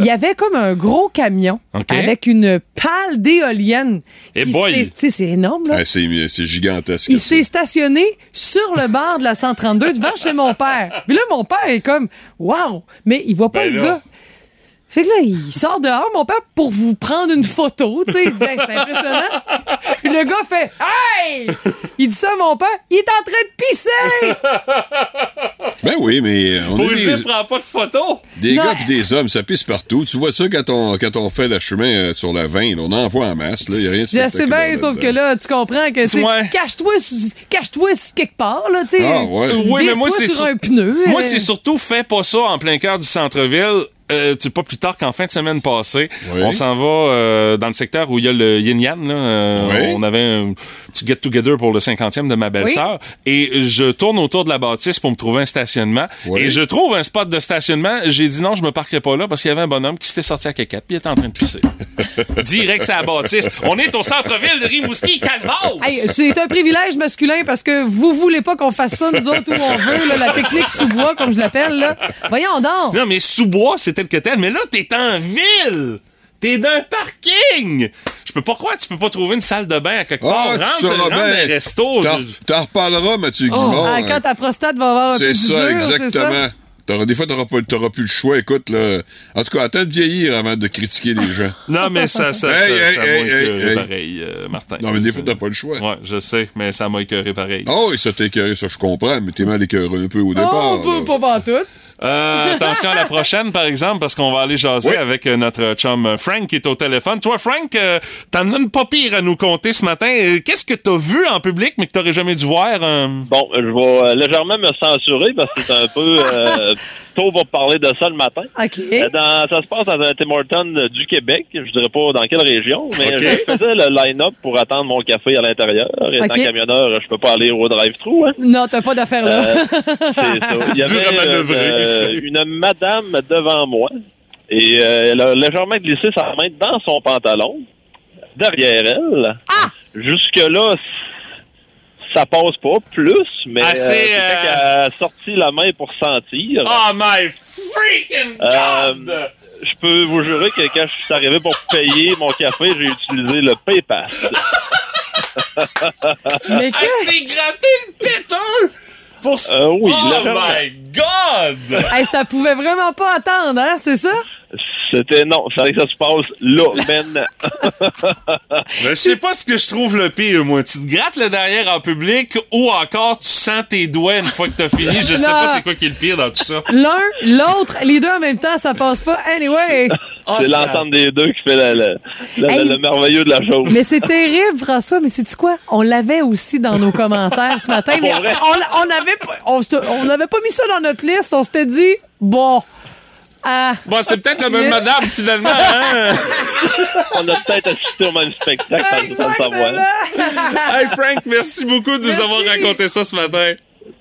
Il y avait comme un gros camion avec une pale d'éolienne. Eh tu sais, c'est énorme, là. Ah, c'est c'est gigantesque. Il ça. s'est stationné sur le bord de la 132 devant chez mon père. Puis là, mon père est comme, wow, mais il voit pas Ben le là. gars. Fait que là, il sort dehors, mon père, pour vous prendre une photo. Tu sais, il dit, Hey, c'est impressionnant. Puis le gars fait, hey! Il dit ça à mon père, il est en train de pisser! Ben oui, mais on Pour est des, dire, prends pas de photos. des Non. gars pis des hommes, ça pisse partout. Tu vois ça quand on, quand on fait le chemin euh, sur la 20, là, on en voit en masse. Il n'y a rien de Je sais bien, sauf que là, tu comprends que, tu sais, Ouais. cache-toi sur quelque part, là, tu sais. Ah, ouais. Oui, mais moi, c'est sur sur- un pneu. Moi, euh. c'est surtout fais pas ça en plein cœur du centre-ville. Euh, tu sais, pas plus tard qu'en fin de semaine passée, Oui. on s'en va euh, dans le secteur où il y a le Yin Yang. Là, Euh, Oui. On avait un petit get-together pour le 50e de ma belle-sœur. Et je tourne autour de la bâtisse pour me trouver un stationnement. Oui. Et je trouve un spot de stationnement. J'ai dit non, je me parquerai pas là parce qu'il y avait un bonhomme qui s'était sorti à quéquette puis il était en train de pisser. [laughs] Direct, c'est la bâtisse. On est au centre-ville de Rimouski, Calvose! Hey, c'est un privilège masculin parce que vous voulez pas qu'on fasse ça, nous autres, où on veut, là, la technique sous-bois, comme je l'appelle. là. Voyons donc. Non, mais sous-bois, c'est tel que tel. Mais là, t'es en ville! T'es d'un parking! Je peux pas croire que tu peux pas trouver une salle de bain à quelque part. Ah, rentre, dans bien. un resto. T'en- T'en reparleras, Mathieu Guimond. Ah, quand ta prostate va avoir un peu C'est ça, exactement. T'auras- des fois, t'auras pas- t'auras plus le choix. Écoute, là. En tout cas, attends de vieillir avant de critiquer les gens. [laughs] Non, mais ça, ça, Hey, ça, hey, ça m'a hey, écœuré pareil, euh, Martin. Non, mais des fois, t'as pas le choix. Ouais, je sais, mais ça m'a écœuré pareil. Oh, et ça t'a écœuré, ça je comprends, mais t'es mal écœuré un peu au Oh, départ. pas, là. pas pantoute. Euh, attention à la prochaine, par exemple, parce qu'on va aller jaser Oui. avec euh, notre chum euh, Frank qui est au téléphone. Toi, Frank, euh, t'en as une pas pire à nous compter ce matin. Qu'est-ce que t'as vu en public, mais que t'aurais jamais dû voir? euh? Bon, je vais euh, légèrement me censurer parce que c'est un peu euh, [laughs] tôt pour parler de ça le matin. OK. Euh, Dans, ça se passe dans un Tim Hortons du Québec. Je dirais pas dans quelle région, mais je faisais le line-up pour attendre mon café à l'intérieur. Étant OK. camionneur, je peux pas aller au drive-thru. Hein. Non, t'as pas d'affaires là. Euh, c'est ça. Il y [laughs] Dur à avait manœuvrer. Euh, une madame devant moi et euh, elle a légèrement glissé sa main dans son pantalon, derrière elle. Ah! Jusque-là, ça passe pas plus, mais Assez, euh, c'est euh, qu'elle a sorti la main pour sentir. Oh my freaking Euh, God! Je peux vous jurer que quand je suis arrivé pour payer mon café, j'ai utilisé le PayPass. [laughs] Mais Elle que... s'est gratté le péteux! Pour... Euh, oui, oh my God! Hey, ça pouvait vraiment pas attendre, hein, c'est ça? C'était non, que ça se passe là, [laughs] maintenant. Mais je sais pas ce que je trouve le pire, moi. Tu te grattes le derrière en public ou encore tu sens tes doigts une fois que t'as fini. Je sais pas c'est quoi qui est le pire dans tout ça. L'un, l'autre, les deux en même temps, ça passe pas. Anyway. Ah, c'est l'entente des deux qui fait le, le- le- Hey. le merveilleux de la chose. Mais c'est terrible, François, mais c'est-tu quoi? On l'avait aussi dans nos commentaires ce matin, mais vrai? on, on avait pas, on, on n'avait pas mis ça dans notre liste. On s'était dit, bon, ah, Bon, c'est peut-être la même madame, finalement, hein? [laughs] On a peut-être assisté au même spectacle sans, le savoir. Hey, Frank, merci beaucoup de nous avoir raconté ça ce matin.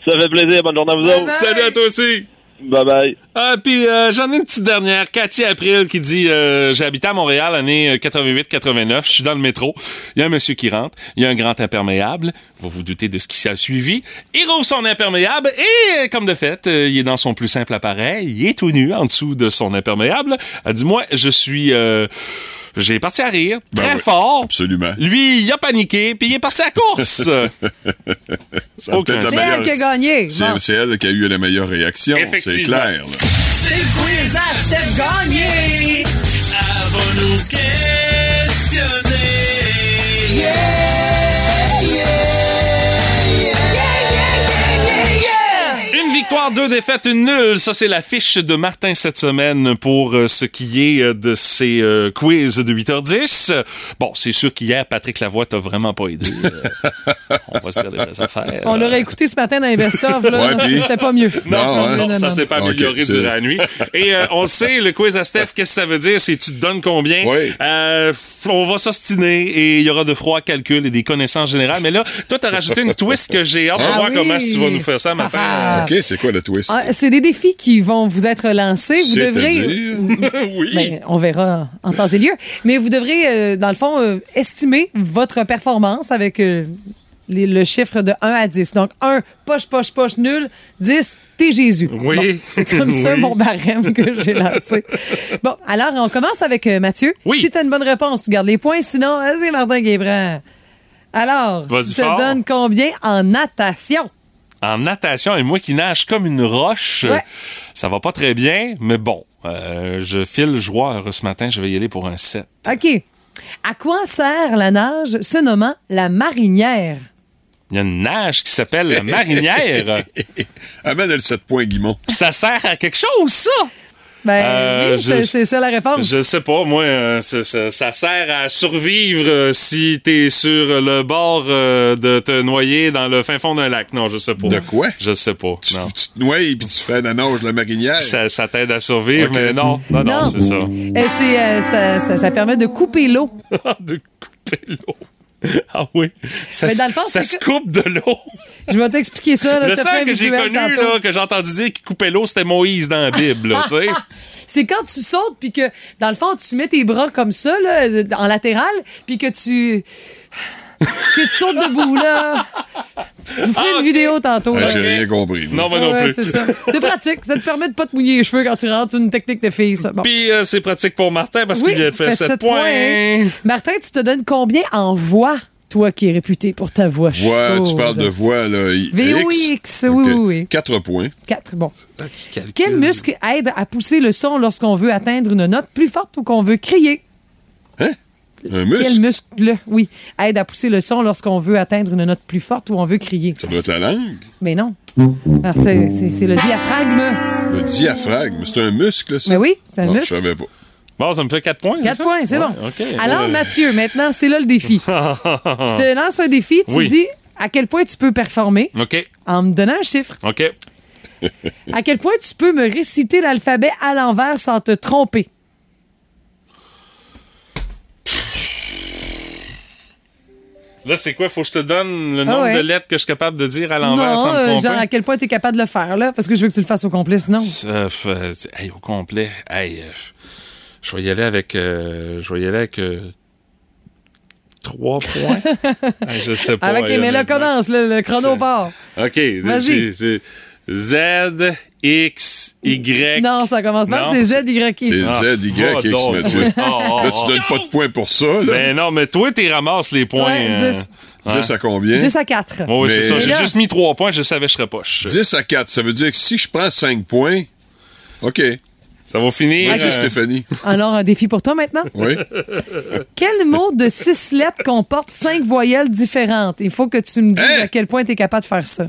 Ça fait plaisir. Bonne journée à vous autres. Bye. Salut à toi aussi. Bye bye. Ah, puis euh, j'en ai une petite dernière. Cathy April qui dit euh, habité à Montréal l'année 88-89. Je suis dans le métro. Il y a un monsieur qui rentre. Il y a un grand imperméable. Vous vous doutez de ce qui s'est suivi. Il rouvre son imperméable et, euh, comme de fait, euh, il est dans son plus simple appareil. Il est tout nu en dessous de son imperméable. Elle dit Moi, je suis. J'ai parti à rire, Ben très oui, fort. Absolument. Lui, il a paniqué, puis il est parti à [laughs] la course. C'est elle meilleure- qui a gagné. C'est Bon. elle qui a eu la meilleure réaction, c'est Effectivement. clair. C'est le quiz à Steph Gagné. Avons-nous Une victoire, deux défaites, une nulle. Ça, c'est la fiche de Martin cette semaine pour euh, ce qui est euh, de ces euh, quiz de 8h10. Euh, Bon, c'est sûr qu'hier, Patrick Lavoie t'a vraiment pas aidé. Euh, [laughs] on va se dire des vraies affaires. On l'aurait écouté ce matin dans les best-of, là. Ouais, puis- C'était pas mieux. Non, Non, hein? non, Non, ça non, s'est pas Ok, amélioré durant la nuit. Et euh, on sait, le quiz à Steph, qu'est-ce que ça veut dire? C'est tu te donnes combien? Oui. Euh, on va s'ostiner et il y aura de froids calculs et des connaissances générales. Mais là, toi, t'as rajouté une twist que j'ai hâte de Ah voir oui. comment tu vas nous faire ça matin. Ah. OK, c'est quoi le twist? Ah, c'est des défis qui vont vous être lancés. Vous devrez. [laughs] Oui. Ben, on verra en temps et lieu. Mais vous devrez, euh, dans le fond, euh, estimer votre performance avec euh, les- le chiffre de 1 à 10. Donc, 1, poche, poche, poche, nul. 10, t'es Jésus. Oui. Bon, c'est comme [laughs] ça mon barème que j'ai lancé. Bon, alors, on commence avec euh, Mathieu. Oui. Si t'as une bonne réponse, tu gardes les points. Sinon, vas-y, Martin Guébrin. Alors, tu te fort. donnes combien en natation? En natation, et moi qui nage comme une roche, Ouais. ça va pas très bien, mais bon, euh, je file joueur ce matin, je vais y aller pour un 7. OK. À quoi sert la nage se nommant la marinière? Il y a une nage qui s'appelle la [laughs] marinière. Amène le 7 points, Guimont. Ça sert à quelque chose, ça? Ben Euh, oui, c'est- ça la réponse. Je sais pas, moi, euh, ça, sert à survivre euh, si t'es sur le bord euh, de te noyer dans le fin fond d'un lac. Non, je sais pas. De quoi? Je sais pas. Tu, non. tu te noies et puis tu fais la nage de la marinière? Ça, ça t'aide à survivre, mais non, non, non, Non. c'est ça. C'est, euh, ça, ça- ça permet de couper l'eau. [laughs] de couper l'eau. [laughs] Ah oui. Ça, Mais dans le fond, ça c'est se que- coupe de l'eau. [laughs] Je vais t'expliquer ça. Là, Le seul que j'ai connu, là, que j'ai entendu dire qui coupait l'eau, c'était Moïse dans la Bible, là. [laughs] C'est quand tu sautes puis que dans le fond tu mets tes bras comme ça là, en latéral puis que tu que tu sautes debout là. Je vous ferai Ah, une ok. vidéo tantôt. Ah, là. J'ai rien compris. Non, moi non Ouais, plus. c'est ça. C'est pratique. Ça te permet de pas te mouiller les cheveux quand tu rentres. C'est une technique de fille, ça. Bon. Puis euh, c'est pratique pour Martin parce Oui, qu'il a fait fait 7 sept points. Martin, tu te donnes combien en voix, toi qui es réputé pour ta voix Voix, tu parles de voix, là. VOX, oui, oui, oui. Quatre points. Quatre, bon. Quel muscle aide à pousser le son lorsqu'on veut atteindre une note plus forte ou qu'on veut crier? Hein? Un Quel muscle? muscle, oui, aide à pousser le son lorsqu'on veut atteindre une note plus forte ou on veut crier? Ça doit être la langue. Mais non. Martin, c'est le diaphragme. Le diaphragme. C'est un muscle, ça? Mais oui, c'est un Ah, muscle. Je savais pas. Bon, ça me fait 4 points. c'est 4 ça? points, c'est Ouais, bon. OK. Alors, Mathieu, maintenant, c'est là le défi. [laughs] Je te lance un défi. Tu Oui. dis à quel point tu peux performer OK. en me donnant un chiffre. OK. À quel point tu peux me réciter l'alphabet à l'envers sans te tromper? Là, c'est quoi? Faut que je te donne le nombre Ah ouais. de lettres que je suis capable de dire à l'envers non, sans me euh, tromper? genre à quel point tu es capable de le faire, là, parce que je veux que tu le fasses au complet, sinon. Euh, hey, au complet. Hey, euh, je vais y aller avec. euh, je vais y aller avec. trois points. [laughs] Hey, je sais pas. Avec mais là, commence, le, le chrono part. OK. Vas-y. Z, X, Y. Non, ça commence pas, Non, c'est Z, Y, X. C'est Ah, Z, Y, X. Mathieu. Oh, oh, Là, tu oh. donnes pas de points pour ça, là. Ben non, mais toi, tu ramasses les points. Ouais, euh, 10. ouais. 10 à combien? 10 à 4. Oui, c'est Mais- ça. J'ai juste mis trois points, je savais que je serais poche. 10 à 4. Ça veut dire que si je prends 5 points, OK. Ça va finir. Vas-y, euh, Stéphanie. Alors, un défi pour toi maintenant? Oui. Quel mot de six lettres comporte cinq voyelles différentes? Il faut que tu me dises Hein? à quel point tu es capable de faire ça.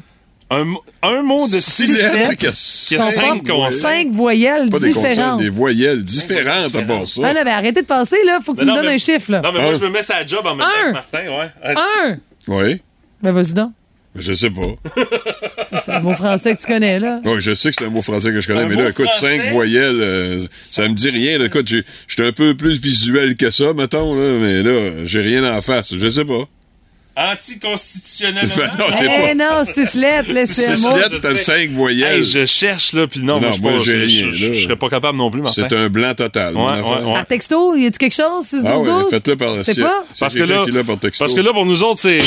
Un, un mot de Six six lettres lettres qui a qui a cinq consonnes. cinq voyelles Pas des consonnes, différentes. des voyelles différentes à part Ah ça. non, ben arrêtez de penser, là. Faut que tu Mais me donnes mais- un chiffre, là. Non, mais moi, je me mets ça à job en même temps que Martin, ouais. Euh, Un! Oui. Ben vas-y donc. Je sais pas. [laughs] C'est un mot français que tu connais, là. Oui, je sais que c'est un mot français que je connais, Un mais là, écoute, français? 5 voyelles, euh, ça me dit rien. Là, écoute, j'ai- j'étais un peu plus visuel que ça, mettons, là, mais là, j'ai rien en face. Je sais pas. Anticonstitutionnellement. Ben non, c'est Eh pas. non, six lettres, là, c'est un Six lettres, t'as. 5 voyelles. Hey, je cherche, là, puis non, Non, moi, je moi, je- je- là. Je serais pas capable non plus, Martin. C'est un blanc total. Ouais, ouais, ouais. Par texto, y a-tu quelque chose? 6 12 Ah ouais, 12 faites-le par C'est pas? Parce que, là, qui l'a par texto. parce que là, pour nous autres, c'est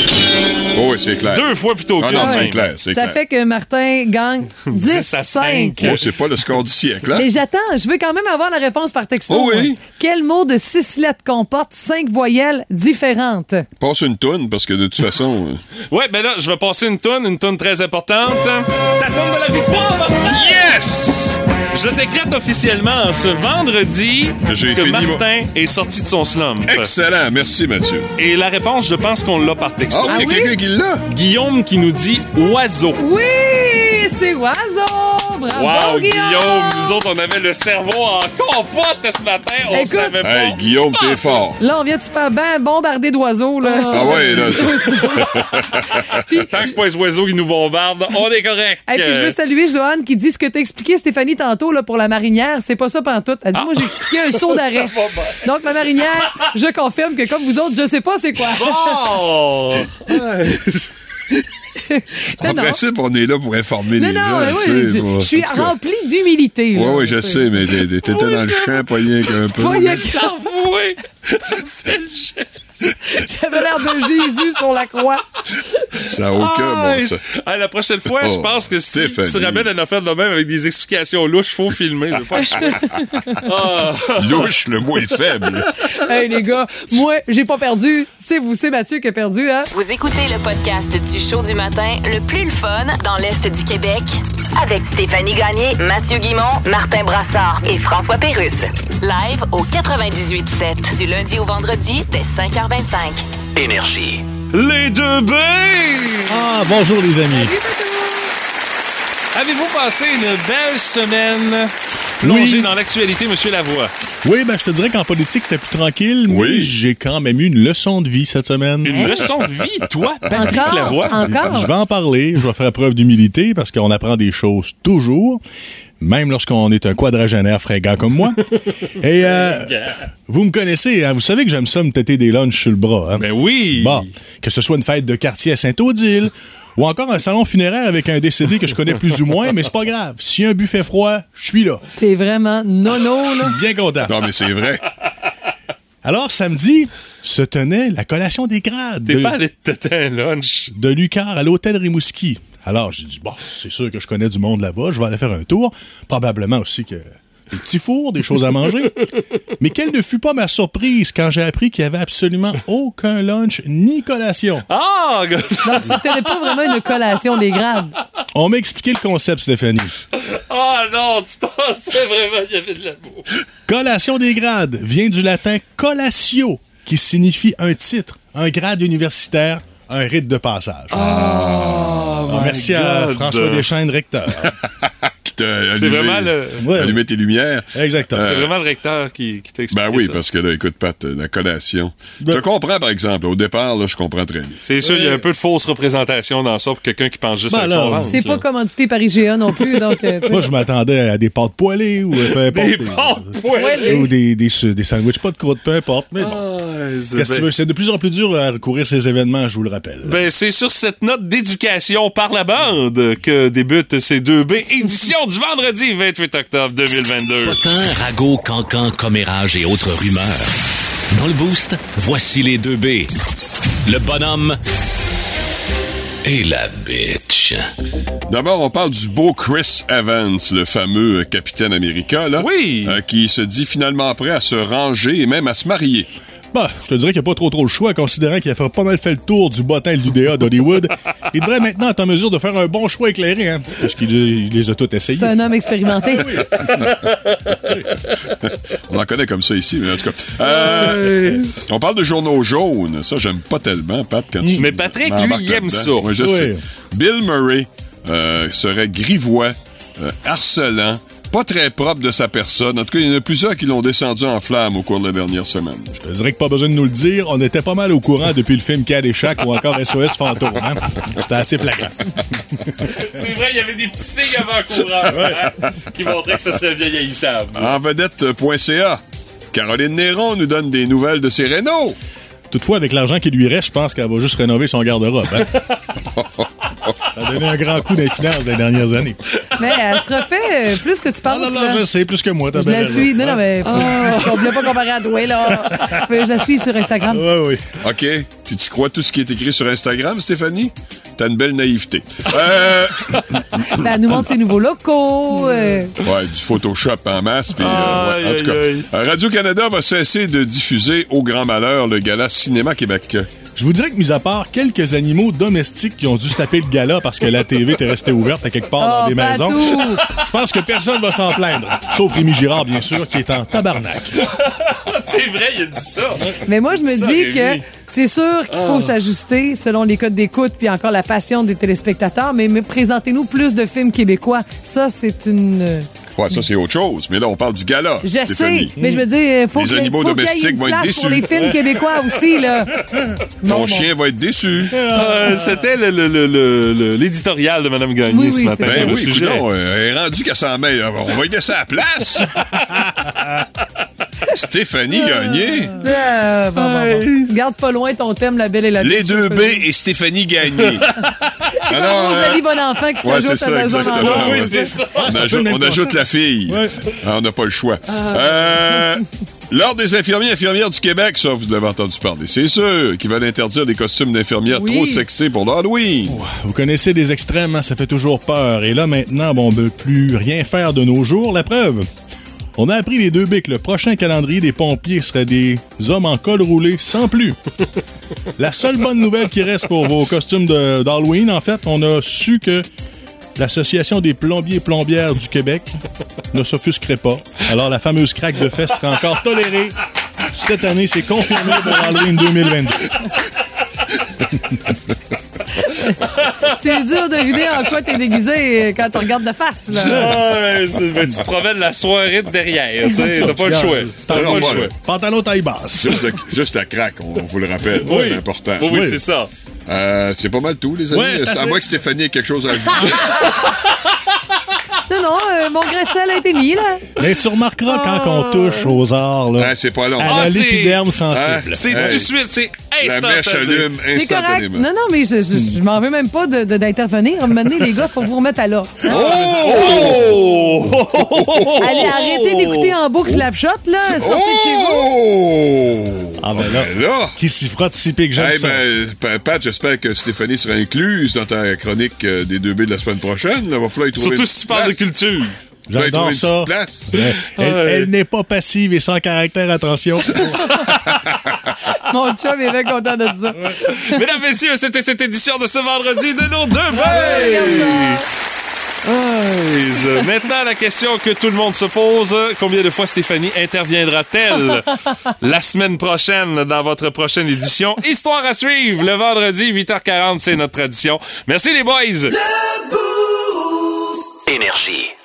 Oh, oui, c'est clair. deux fois plutôt Ah que non, même. c'est clair, Ça clair. fait que Martin gagne [laughs] 10 à 5. cinq. Oh, c'est pas le score du siècle, hein? Mais j'attends, je veux quand même avoir la réponse par texto. Oh oui. Quel mot de six lettres comporte cinq voyelles différentes? Passe une toune, parce que de toute façon... [laughs] Ouais, ben là, je vais passer une tonne, une tonne très importante. Ta tonne de la victoire, Martin! Yes! Je décrète officiellement ce vendredi Que j'ai que fini, Martin est sorti de son slump. Excellent, merci Mathieu. Et la réponse, je pense qu'on l'a par texto. Ah, il y a oui? quelqu'un qui l'a? Guillaume qui nous dit oiseau. Oui, c'est oiseau! Bravo, Wow, Guillaume! Guillaume, nous autres, on avait le cerveau en compote ce matin. On Écoute- savait pas. Hey, Guillaume, t'es fort. Là, on vient de se faire ben bombarder d'oiseaux. Là, Ah ouais, là. [laughs] Tant que c'est pas les oiseaux qui nous bombardent, on est correct. Et puis je veux saluer Joanne qui dit ce que t'as expliqué Stéphanie tantôt là, pour la marinière, c'est pas ça pantoute. Elle dit moi j'ai expliqué un saut d'arrêt. [laughs] Donc la marinière, je confirme que comme vous autres, je sais pas c'est quoi. [laughs] Oh! En non. principe, on est là pour informer non les non, gens. mais tu oui, sais, je, bon, je suis rempli d'humilité. Ouais, oui, je sais, mais t'es- t'étais dans le champ, pas rien qu'un peu. Pas rien Avouez! [laughs] [laughs] J'avais l'air de Jésus sur la croix. Ça n'a aucun Ah, bon sens. ah, la prochaine fois, je Oh, pense que si Stéphanie. tu ramènes une affaire de même avec des explications louches, faut filmer. Je pas. [laughs] Ah. Louche, le mot est faible. Hey les gars, moi j'ai pas perdu. C'est vous, c'est Mathieu qui a perdu, hein? Vous écoutez le podcast du show du matin le plus le fun dans l'Est du Québec avec Stéphanie Gagné, Mathieu Guimont, Martin Brassard et François Pérusse. Live au 98.7 du lundi au vendredi dès 5h25. Énergie. Les deux B! Ah, bonjour les amis. Avez-vous passé une belle semaine? Plongé Oui. dans l'actualité, Monsieur Lavoie. Oui, ben, je te dirais qu'en politique, c'était plus tranquille, mais Oui. j'ai quand même eu une leçon de vie cette semaine. Une leçon de vie, toi, [laughs] Patrick Encore? Lavoie? Encore? Je vais en parler, je vais faire preuve d'humilité parce qu'on apprend des choses toujours, même lorsqu'on est un quadragénaire fringant comme moi. [laughs] Et euh, vous me connaissez, hein, vous savez que j'aime ça me têter des lunchs sur le bras. Hein? Ben oui. Bon, que ce soit une fête de quartier à Saint-Odile ou encore un salon funéraire avec un décédé que je connais plus ou moins, mais c'est pas grave. Si un buffet froid, je suis là. T'es vraiment nono, Je là. suis bien content. Non, mais c'est vrai. Alors, samedi, se tenait la collation des grades T'es de, pas allé te têter un lunch. de Lucar à l'hôtel Rimouski. Alors, j'ai dit, bon, c'est sûr que je connais du monde là-bas, je vais aller faire un tour. Probablement aussi que des petits fours, des choses à manger. [laughs] Mais quelle ne fut pas ma surprise quand j'ai appris qu'il y avait absolument aucun lunch ni collation. Ah! Donc, c'était pas vraiment une collation des grades. On m'a expliqué le concept, Stéphanie. Ah non, tu pensais vraiment qu'il y avait de l'amour. Collation des grades vient du latin collatio, qui signifie un titre, un grade universitaire, un rite de passage. Ah, merci à. François Deschaines, recteur. [laughs] Qui t'a C'est allumé, vraiment le- Ouais. allumé tes lumières. Exactement. C'est vraiment le recteur qui, qui t'a expliqué Ben oui, ça. parce que là, écoute, Pat, la collation. Ben- Je comprends, par exemple. Au départ, là, je comprends très bien. C'est sûr, il y a un peu de fausse représentation dans ça pour quelqu'un qui pense juste Ben à son alors, ventre, C'est pas commandité par IGA non plus, donc... euh. Moi, je m'attendais à des pâtes poêlées ou euh, peu importe. Des pâtes poêlées? Ou des, des, des sandwichs pas de croûte, peu importe. Mais bon. c'est Qu'est-ce que tu ben- veux? C'est de plus en plus dur à recourir ces événements, je vous le rappelle. Ben, c'est sur cette note d'éducation par la bande que débute ces 2B édition du vendredi 28 octobre 2022. Potin, ragot, cancan, commérage et autres rumeurs. Dans le boost, voici les deux B. Le bonhomme et la D'abord, on parle du beau Chris Evans, le fameux euh, capitaine américain, là. Oui. euh, qui se dit finalement prêt à se ranger et même à se marier. Bah, je te dirais qu'il n'y a pas trop trop le choix, considérant qu'il a fait pas mal fait le tour du bottin et du DA d'Hollywood. [laughs] Il devrait maintenant être en mesure de faire un bon choix éclairé, hein, parce qu'il il les a tous essayés. C'est un homme expérimenté. [laughs] On en connaît comme ça ici, mais en tout cas. Euh, on parle de journaux jaunes. Ça, j'aime pas tellement, Pat, quand tu Mais Patrick, lui, il aime ça. Oui, je Oui. sais. Bill Murray euh, serait grivois, euh, harcelant, pas très propre de sa personne. En tout cas, il y en a plusieurs qui l'ont descendu en flamme au cours de la dernière semaine. Je te dirais que pas besoin de nous le dire, on était pas mal au courant depuis le film Caddyshack ou encore SOS Fantôme. Hein? C'était assez flagrant. C'est vrai, il y avait des petits signes avant-courant hein, qui montraient que ça serait vieillissable. En vedette.ca, Caroline Néron nous donne des nouvelles de ses rénaux. Toutefois, avec l'argent qui lui reste, je pense qu'elle va juste rénover son garde-robe. Hein? [laughs] Ça a donné un grand coup d'infinance les dernières années. Mais elle se refait euh, plus que tu Ah penses. non, non, je sais, plus que moi. t'as Je la raison. suis. Non, non, mais Ah. [laughs] on voulait pas comparer à toi, là. [laughs] Mais je la suis sur Instagram. Oui, oui. OK. Puis tu crois tout ce qui est écrit sur Instagram, Stéphanie? T'as une belle naïveté. [laughs] Euh, Ben, elle nous montre ses nouveaux locaux. euh, ouais, du Photoshop en masse. Euh, ouais, en tout cas, euh, Radio-Canada va cesser de diffuser au grand malheur le gala Cinéma Québec. Je vous dirais que, mis à part quelques animaux domestiques qui ont dû se taper le gala parce que la TV était restée ouverte à quelque part dans Oh, des maisons, [laughs] je pense que personne va s'en plaindre. Sauf Rémi Girard, bien sûr, qui est en tabarnak. [laughs] C'est vrai, il a dit ça. Mais moi, je me dis que c'est sûr qu'il faut s'ajuster selon les codes d'écoute puis encore la passion des téléspectateurs. Mais, mais présentez-nous plus de films québécois. Ça, c'est une. Ouais, ça, c'est autre chose. Mais là, on parle du gala. Je sais, mais je me dis, il faut Les y animaux faut y domestiques vont être place pour déçus. les films québécois aussi, là. [laughs] Ton chien va être déçu. Euh, C'était le- le- le- le- le- l'éditorial de Mme Gagné Oui, ce matin Ben le oui, sujet. coudonc, euh, elle est rendue qu'à s'en mêle. On va lui laisser la place. [laughs] [laughs] Stéphanie Gagné. Euh, bon, bon, bon. Garde pas loin ton thème, La Belle et la Les deux B et Stéphanie Gagné. [laughs] Alors, Rosalie euh, Bonenfant qui ouais, s'ajoute c'est à ça, la zone exactement. en Ouais, rose. c'est ça. On, ajoute, on la fille. Ouais. Ah, on n'a pas le choix. Euh, L'Ordre des infirmiers et infirmières du Québec, ça, vous l'avez entendu parler. C'est sûr qu'ils veulent interdire les costumes d'infirmières Oui. trop sexés pour l'Halloween. Vous connaissez des extrêmes, hein, ça fait toujours peur. Et là, maintenant, bon, on ne peut plus rien faire de nos jours. La preuve, on a appris les deux bics. Le prochain calendrier des pompiers serait des hommes en col roulé sans plus. [laughs] La seule bonne nouvelle qui reste pour vos costumes d'Halloween, en fait, on a su que l'Association des plombiers et plombières du Québec [laughs] ne s'offusquerait pas. Alors, la fameuse craque de fesses sera encore tolérée. Cette année, c'est confirmé pour Halloween 2022. [laughs] C'est dur de deviner en quoi t'es déguisé quand tu regardes de face, là. Ouais, c'est- ben, tu te promènes la soirée de derrière, tu sais, t'as pas le choix. T'as pas le choix. Pantalon taille basse. Juste, le- juste la craque, on, on vous le rappelle. Oui. C'est important. Oui, oui, c'est ça. Euh, c'est pas mal tout, les amis. Ouais, c'est à moins que Stéphanie ait quelque chose à ajouter. [laughs] Non, non, euh, mon gratte-ciel a été mis, là. Mais tu remarqueras quand on touche aux arts, là. Ah, c'est pas long. Elle Ah, l'épiderme sensible. Hein? C'est Hey. tout de suite, c'est La mèche allume C'est correct. instantanément. Non, non, mais je, je, je m'en veux même pas de- de- d'intervenir. Maintenant, les gars, faut vous remettre à l'ordre. Oh! [laughs] Allez, arrêtez d'écouter en boucle Slapshot, là. Sortez de chez vous. Oh! Ah, ben là. Ben là! Qui s'y frotte si pique, j'aime Hey, ça. ben, Pa- Pat, j'espère que Stéphanie sera incluse dans ta chronique euh, des 2B de la semaine prochaine. Il va falloir y trouver Surtout une si tu parles de place. Culture. J'adore ça. place. Elle, Ouais. elle n'est pas passive et sans caractère, attention. [laughs] Mon chum est bien content de ça. Mesdames, messieurs, c'était cette édition de ce vendredi de nos deux. Guys, Maintenant, la question que tout le monde se pose, combien de fois Stéphanie interviendra-t-elle la semaine prochaine dans votre prochaine édition? Histoire à suivre, le vendredi, 8h40, c'est notre tradition. Merci les boys! Énergie.